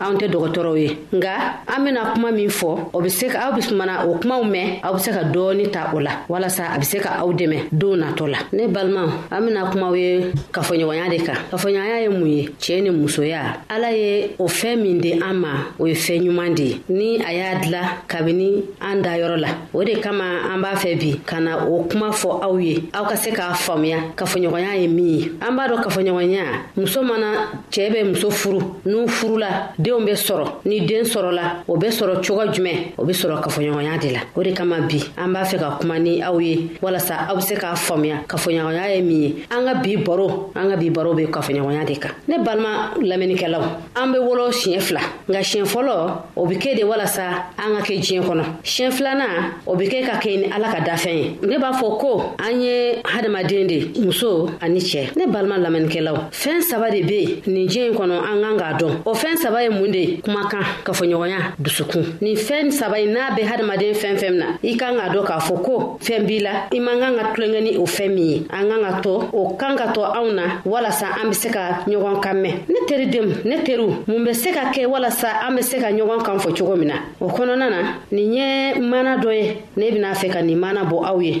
anw tɛ dɔgɔtɔrɔw ye nka an bɛna kuma min fɔ o bɛ se aw bɛ mana o kumaw mɛn aw bɛ se ka dɔɔni ta o la walasa a bɛ se ka aw dɛmɛ don natɔ la ne balimaw an bɛna kumaw ye kafoɲɔgɔnya de kan kafoɲɔgɔnya ye mun ye cɛɛ ni musoya ala ye o fɛn min di an ma o ye fɛn ɲuman de ye ni a y'a dila kabini an da yɔrɔ la o de kama an b'a fɛ bi ka na o kuma fɔ aw ye aw ka se k'a faamuya kafoɲɔgɔnya ye min ye an b'a dɔn kafoɲɔgɔnya muso mana cɛɛ bɛ muso furu n'u furula denw bɛ sɔrɔ ni den sɔrɔla o bɛ sɔrɔ cogo jumɛn o bɛ sɔrɔ kafoɲɔgɔnya de la o de kama bi an b'a fɛ ka kuma ni aw ye walasa aw bɛ se k'a faamuya kafoɲɔgɔnya ye min ye an ka bi baro an ka bi baro bɛ kafoɲɔgɔnya de kan ne balima lamɛnnikɛlaw an bɛ wolo siɲɛ fila nka siɲɛ fɔlɔ o bɛ kɛ de walasa an ka kɛ diɲɛ kɔnɔ siɲɛ filanan o bɛ kɛ ka kɛ ni ala ka dafɛn ye ne b'a fɔ ko an ye hadamaden de muso ani cɛ ne balima lamɛnnikɛlaw fɛn saba de bɛ yen nin diɲɛ in kɔnɔ an kan k'a dɔn o fɛn saba ye mun de ye kumakan kafoɲɔgɔnya dusukun nin fɛn saba in n'a bɛ hadamaden fɛn fɛn na i kan k'a dɔn k'a fɔ ko fɛn b'i la i man kan ka tulonkɛ ni o fɛn min ye an kan ka to o kan ka to anw na walasa an bɛ se ka ɲɔgɔn kan mɛn ne teri denw ne teriw mun bɛ se ka kɛ walasa an bɛ se ka ɲɔgɔn kan fɔ cogo min na o kɔnɔna na nin ye mana dɔ ye ne bɛna fɛ ka nin mana bɔ aw ye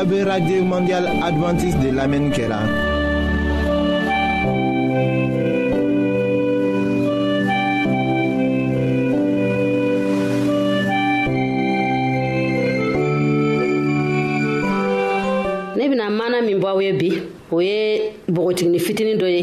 A bɛ radio mondial adventiste de lamɛnni kɛra. ne bɛna mana min bɔ aw ye bi o ye npogotigini fitinin dɔ ye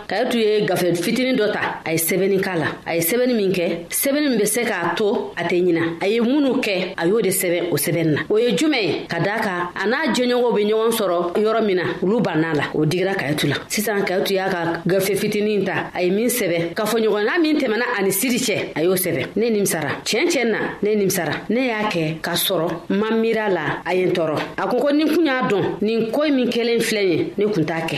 kayitu ye gafe fitinin dɔ ta a ye sɛbɛnni k'a la a ye sɛbɛnni min kɛ sɛbɛnni min bɛ se k'a to a tɛ ɲina a ye minnu kɛ a y'o de sɛbɛn o sɛbɛnni na o ye jumɛn ye ka daa kan a n'a jɛɲɔgɔnw bɛ ɲɔgɔn sɔrɔ yɔrɔ min na olu bann'a la o digira kayitu la sisan kayitu y'a ka gafe fitinin ta a ye min sɛbɛn k'a fɔ ɲɔgɔnna min tɛmɛna ani siri cɛ a y'o sɛbɛn ne nimisara tiɲɛ tiɲɛ na ne nimisara ne y'a kɛ k'a sɔrɔ ma miira la a ye n tɔɔrɔ a ko ko ni kun y'a dɔn nin ko min kɛlen filɛ ye ne kun t'a kɛ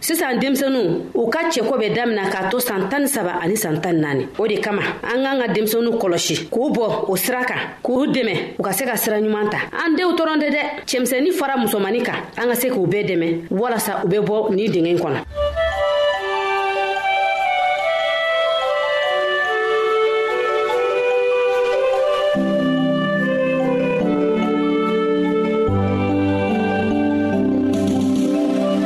sisan denmisɛnuw u ka cɛko bɛ damina k'a to san tan ni saba ani san tan naani o de kama an k'an ka denmisɛnuw kɔlɔsi k'u bɔ o sira kan k'u dɛmɛ u ka se ka sira ɲuman ta an denw tɔrɔn tɛ dɛ cɛmisɛnnin fara musomani kan an ka se k'u bɛɛ dɛmɛ walasa u bɛ bɔ nin dingɛ kɔnɔ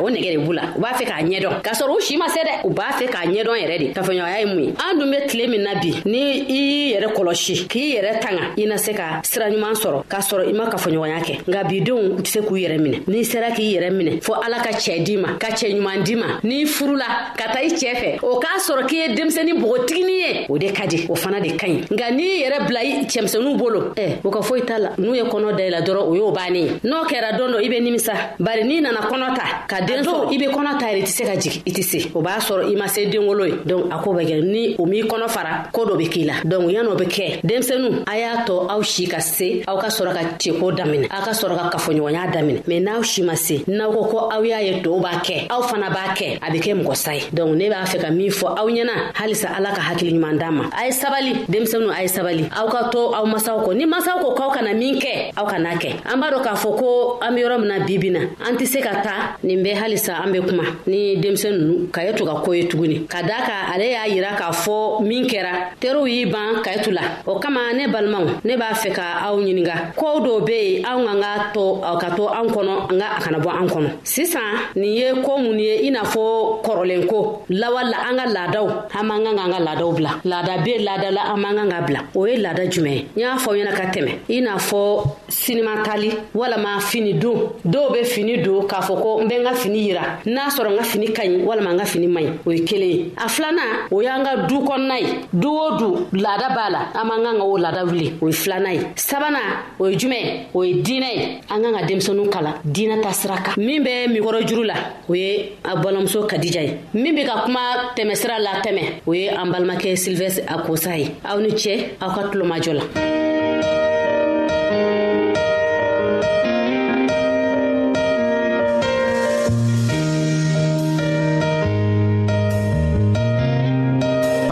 o nɛgɛ de b'u la u b'a fɛ k'a ɲɛdɔn k'a sɔrɔ u si ma se dɛ u b'a fɛ k'a ɲɛdɔn yɛrɛ de kafoɲɔgɔnya ye mun ye an dun bɛ tile min na bi ni i yɛrɛ kɔlɔsi k'i yɛrɛ tanga i na se ka sira ɲuman sɔrɔ k'a sɔrɔ i ma kafoɲɔgɔnya kɛ nka bidenw u tɛ se k'u yɛrɛ minɛ n'i sera k'i yɛrɛ minɛ fɔ ala ka cɛ di ma ka cɛ ɲuman di ma n'i furula ka taa i cɛɛ fɛ o k'a sɔrɔ k'i ye denmisɛni bogotigini ye o de ka di o fana de ka ɲi nka n'i y'i yɛrɛ bila i cɛmisɛniw bolo ɛ o ka foyi t'a la n'u ye kɔnɔ da i la dɔrɔn o y'o bannen ye n'o kɛra dɔn dɔ i bɛ nimisa bari n'i nana kɔnɔ ta ka den sɔrɔ i bɛ kɔnɔ ta yɛrɛ i tɛ se ka jigin i tɛ se o b'a sɔrɔ i ma se denwolo ye donc a ko bɛ kɛ ni o m'i kɔnɔ fara ko dɔ bɛ k'i la donc yan'o bɛ kɛ denmisɛniw a y'a tɔ aw si ka se aw ka sɔrɔ ka ceko daminɛ aw ka sɔrɔ ka kafoɲɔgɔnya daminɛ mɛ n'aw si ma se n'aw ko ko aw y'a ye tɔw b'a kɛ aw fana b'a kɛ a bɛ kɛ mɔgɔ sa ye donc ne b'a fɛ ka min fɔ aw ɲɛna halisa ala ka hakili ɲuman d'a ma a ye sabali denmisɛnu a ye sabali aw ka to aw masaw kɔ ni masaw ko k'aw kana min kɛ aw kana kɛ an b'a dɔ k'a fɔ ko an be yɔrɔ min na bibi na an tɛ se ka taa nin bɛ halisa an be kuma ni denmisɛn nunu ka ye to ka ko ye tuguni ka daa ka ale y'a yira k'a fɔ min kɛra teriw y'i ban ka ye tu la o kama ne balimaw ne b'a fɛ ka aw ɲininga kow dɔw be yen anw ka ka to ka to an kɔnɔ nka a kana bɔ an kɔnɔ sisan nin ye ko mun ye i n'a fɔ kɔrɔlen ko lawa la an ka laadaw an man kan k'an ka laadaw bila laada be laada la an man kan ka bila o ye laada jumɛn ye n y'a fɔ ɲɛna ka tɛmɛ i n'a fɔ sinima tali walama fini don dɔw be fini don k'a fɔ ko n bɛ n ka fini yira n'a sɔrɔ n ka fini ka ɲi walama n ka fini man ɲi o ye kelen ye a filanan o y'an ka du kɔnɔna ye du o du laada b'a la an man kan ka o laada wuli o ye filanan ye sabanan o ye jumɛn o ye diinɛ ye an kan ka denmisɛnninw kala diinɛ ta sira kan min bɛ mikɔrɔ juru la o ye a balimamuso kadija ye min bɛ ka kuma tɛmɛsira la tɛmɛ o ye an balimakɛ silvɛs a kosa ye aw ni cɛ aw ka tulomajɔ la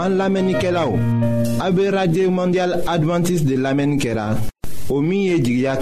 an lamɛnnikɛlaw aw bɛ radio mondial adventiste de lamɛnni kɛra o min ye jigiya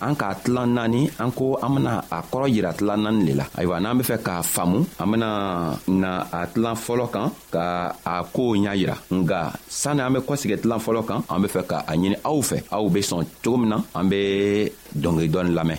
an k'a tilan naani an ko an bena a kɔrɔ yira tilan naani le la ayiwa n'an be fɛ k'a faamu an bena na a tilan fɔlɔ kan ka a koow ɲa yira nga sanni an be kɔsegɛ tilan fɔlɔ kan an be fɛ ka a ɲini aw fɛ aw be sɔn cogo min na an be dɔngeri dɔɔni lamɛn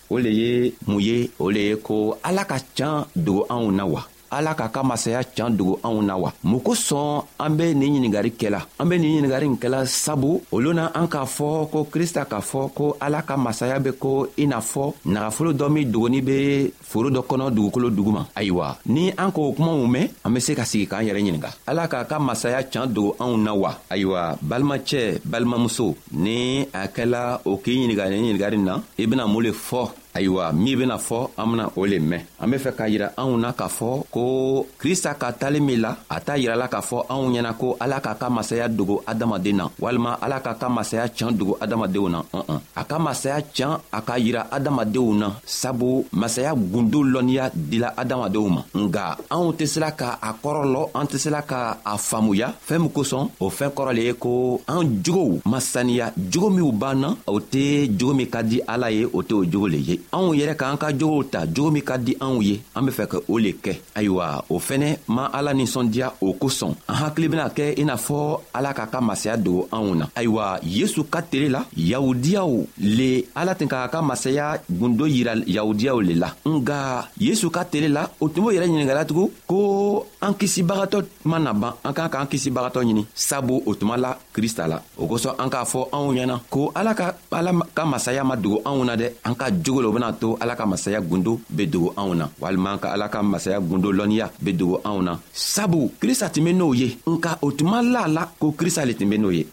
o le ye mun ye o le ye ko ala ka can dogo anw na wa ala k'a ka masaya can dogo anw na wa mun kosɔn an be nin ɲiningari kɛla an be nin ɲiningari nin kɛla sabu olu na an k'a fɔ ko krista k'a fɔ ko ala ka masaya be ko i n'a fɔ nagafolo dɔ min dogoni be foro dɔ kɔnɔ dugukolo duguma ayiwa ni an k'o kumaw mɛn an be se ka sigi k'an yɛrɛ ɲininga ala k'a ka masaya can dogo anw na wa ayiwa balimacɛ balimamuso ni a kɛla o k'i ɲininka ni ɲininkali na i bɛna mun le fɔ ayiwa min bɛna fɔ an bena o le mɛn an be fɛ k'a yira anw na k'a fɔ ko krista ka tali min la a t'a yirala k'a fɔ anw ɲɛna ko ala k'a ka masaya dogo adamaden na walima ala k'a ka masaya can dogo adamadenw na ɔn a ka masaya can a k'a yira adamadenw na sabu masaya gundo lɔnniya dila adamadenw ma nga anw tɛ sela ka a kɔrɔ lɔ an tɛ sela ka a faamuya fɛɛn min kosɔn o fɛn kɔrɔ le ye ko an jogow ma saniya jogo minw b'an na o tɛ jogo min ka di ala ye o tɛ o jogo le ye anw yɛrɛ k'an ka jogow ta jogo min ka di anw ye an be fɛ ka o le kɛ ayiwa o fɛnɛ ma ala ninsɔndiya o kosɔn an hakili bena kɛ i n'a fɔ ala k'a ka masaya dogo anw na ayiwa yesu ka tele la yahudiyaw le ala tun k'a ka masaya gundo yira yahudiyaw le la nga yesu ka tele la o tun b'o yɛrɛ ɲiningala tugun ko an kisibagatɔ mana ban an k'an k'an kisibagatɔ ɲini sabu o tuma la krista la o kosɔn an k'a fɔ anw ɲɛna ko ala ka ala ka masaya ma dogo anw na dɛ an ka jogo la o bena to ala ka masaya gundo be dogo anw na walima an ka ala ka masaya gundo lɔnniya be dogo anw na sabu krista tun be n'o ye nka o tuma la la ko krista le tun be n'o ye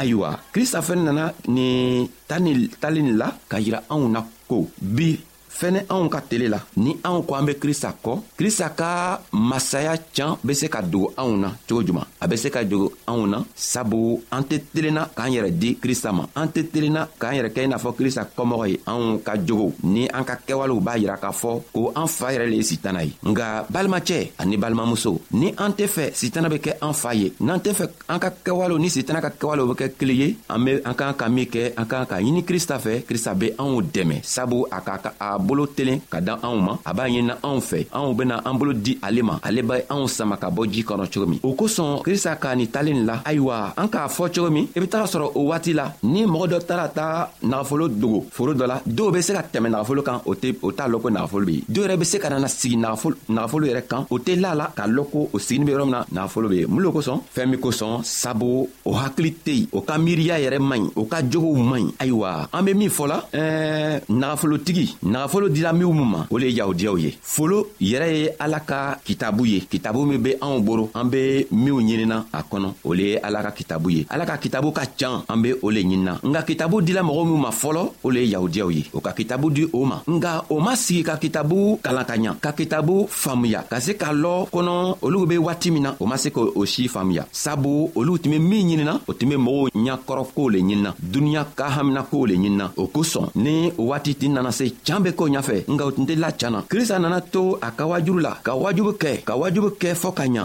ayiwa krista fɛnɛ nana nin ta ni tali nin la ka yira anw na ko bi fɛnɛ anw ka tele la ni anw ko an be krista kɔ krista ka masaya can be se ka dogo anw na cogo juman a bɛ se ka jogo anw na sabu an tɛ telenna k'an yɛrɛ di krista ma an tɛ telenna k'an yɛrɛ kɛ i n'a fɔ krista kɔmɔgɔ ye anw ka jogow ni an ka kɛwalew b'a yira k'a fɔ ko an fa yɛrɛ le ye sitana ye nka balimacɛ ani balimamuso ni an tɛ fɛ sitana bɛ kɛ an fa ye n'an tɛ fɛ an ka kɛwalew ni sitana ka kɛwalew bɛ kɛ kelen ye an be an k'an ka min kɛ an k'an ka ɲini krista fɛ krista be anw dɛmɛ sabu a k'a ka a bolo telen ka dan anw ma a b'a ɲinina anw fɛ anw bena an bolo di ale ma ale bɛ anw sama ka bɔ ji kɔnɔ cogo min o kosɔn krista k'a ni talen la ayiwa an k'a fɔ cogo min i be taga sɔrɔ o waati la ni mɔgɔ dɔ taara ta nagafolo dogo foro dɔ la dɔw be se ka tɛmɛ nagafolo kan o tɛ o t'a lɔn ko nagafolo be yen dɔw yɛrɛ be se ka nana sigi nagafolo yɛrɛ kan o tɛ la la k'a lɔn ko o sigini be yɔrɔ min na nagafolo be yen mun lo kosɔn fɛɛn min kosɔn sabu o hakili tɛ yen o ka miiriya yɛrɛ man ɲi o ka jogow man ɲi ayiwa an be min fɔla ɛɛ nagafolotigi nagafolo dira minw ma o le ye yahudiyaw ye folo yɛrɛ ye ala ka kitabu ye kitabu min be anw boro an be minw ɲinina a kɔnɔ o le ye ala ka kitabu ye ala ka kitabu ka can an be o le ɲinina nka kitabu dila mɔgɔ minw ma fɔlɔ o le ye yahudiyaw ye o ka kitabu di o ma nka o ma sigi ka kitabu kalan ka ɲa ka kitabu faamuya ka se k'a lɔ kɔnɔ olu be waati min na o ma se k'o si faamuya sabu olu tun be min ɲinina o tun be mɔgɔw ɲakɔrɔ kow le ɲinina duniɲa ka hamina kow le ɲinina o kosɔn ni o waati tin nana se can be k'o ɲafɛ nka o tun tɛ la can na krista nana to a ka wajuru la ka wajubu kɛ ka wajubu kɛ fɔɔ ka ɲa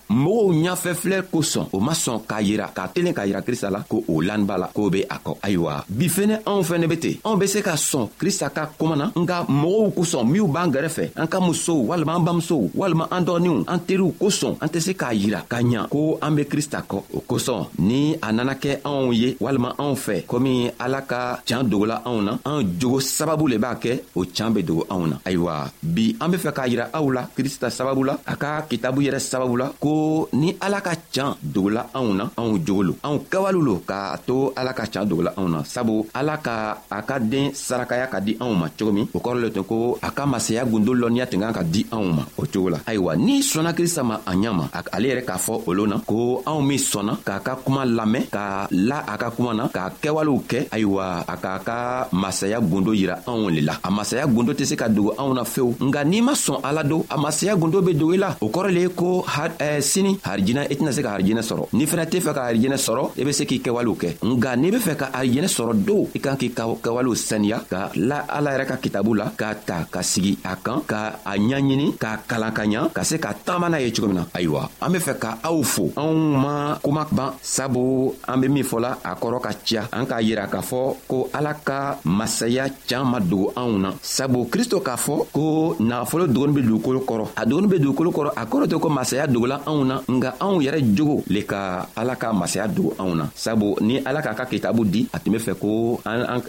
mɔgɔw ɲafɛfilɛ kosɔn o ma sɔn k'a yira k'a kelen k'a yira krista la ko o laniba la k'o be a kɔ ayiwa bi fɛnɛ anw fɛnɛ be ten anw be se ka sɔn krista ka koma na nka mɔgɔw kosɔn minw b'an gɛrɛfɛ an ka musow walima an bamusow walima an dɔgɔninw an teriw kosɔn an tɛ se k'a yira ka ɲa ko an be krista kɔ o kosɔn ni a nana kɛ anw ye walima anw fɛ komi ala ka can dogola anw na an jogo sababu le b'a kɛ o can be dogo anw na ayiwa bi an be fɛ k'a yira aw la krista sababu la a ka kitabu yɛrɛ sababu la ko ni ala ka can dogola anw na anw jogo lo anw kawalo lo k'a to ala ka can dogola anw na sabu ala ka a ka den sarakaya ka di anw ma cogo min o kɔrɔ le tun ko a ka masaya gundo lɔnniya tun kan ka di anw ma o cogo la ayiwa n'i sɔnna krista ma a ɲa ma ale yɛrɛ k'a fɔ olu na ko anw min sɔnna k'a ka kuma lamɛn k'a la a ka kuma na k'a kɛwalew kɛ ayiwa a k'a ka masaya gundo yira anw le la a masaya gundo tɛ se ka dogo anw na fewu nka n'i ma sɔn ala don a masaya gundo bɛ dogo i la o kɔrɔ le ye ko ha, eh, sini harijinɛ i tɛna se ka harijinɛ sɔrɔ n'i fana tɛ fɛ ka harijinɛ sɔrɔ i bɛ se k'i kɛwalew kɛ nka n'i bɛ fɛ ka harijinɛ sɔrɔ don i kan k'i ka kɛwalew saniya ka la ala yɛrɛ ka kitabu la k'a ta ka sigi a kan ka a ɲaɲini k'a kalan ka ɲa ka se ka taama n'a ye cogo min na ayiwa an be fɛ ka aw fo anw ma kuma ban sabu an be min fɔla a kɔrɔ ka ciya an k'a yira k'a fɔ ko ala ka masaya caaman dogo anw na sabu kristo k'a fɔ ko nagafolo dogoni be dugukolo kɔrɔ a dogoni be dugukolo kɔrɔ a kɔrɔ tɛ ko masaya dogola anw na nka anw yɛrɛ jogo le ka ala ka masaya dogo anw na sabu ni ala k'a ka kitabu di a tun be fɛ ko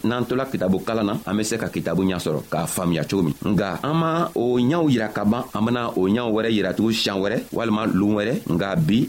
n'an tola kitabu kalan na an be se ka kitabu ɲa sɔrɔ k'a faamuya cogo min nka an ma o ɲaw yira ka ban an bena o ɲaw wɛrɛ yiratugu siɲan wɛrɛ walima loon wɛrɛ nka bi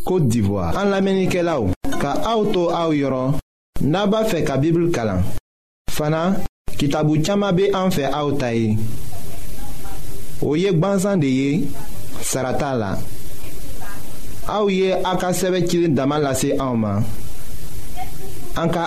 Côte d'Ivoire. En l'Amérique là ka auto au yoron. Naba fe ka Bible kalan. Fana kitabu chama be an fe au taye. Oye gbanzan de ye sarata la. Au ye aka sebe kilin damalase au ma. Anka